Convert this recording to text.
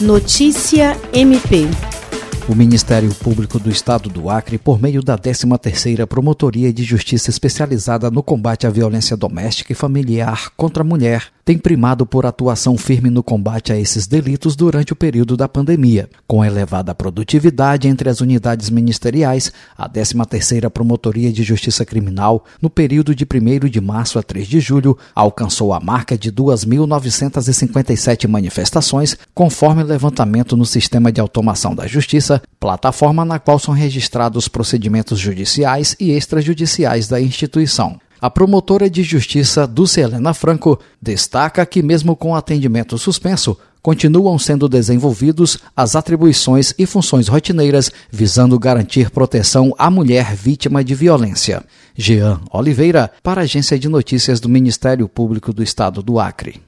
Notícia MP. O Ministério Público do Estado do Acre, por meio da 13ª Promotoria de Justiça Especializada no Combate à Violência Doméstica e Familiar contra a Mulher, tem primado por atuação firme no combate a esses delitos durante o período da pandemia. Com elevada produtividade entre as unidades ministeriais, a 13ª Promotoria de Justiça Criminal, no período de 1 de março a 3 de julho, alcançou a marca de 2.957 manifestações, conforme levantamento no Sistema de Automação da Justiça, plataforma na qual são registrados procedimentos judiciais e extrajudiciais da instituição. A promotora de justiça Dulce Helena Franco destaca que, mesmo com atendimento suspenso, continuam sendo desenvolvidos as atribuições e funções rotineiras visando garantir proteção à mulher vítima de violência. Jean Oliveira, para a Agência de Notícias do Ministério Público do Estado do Acre.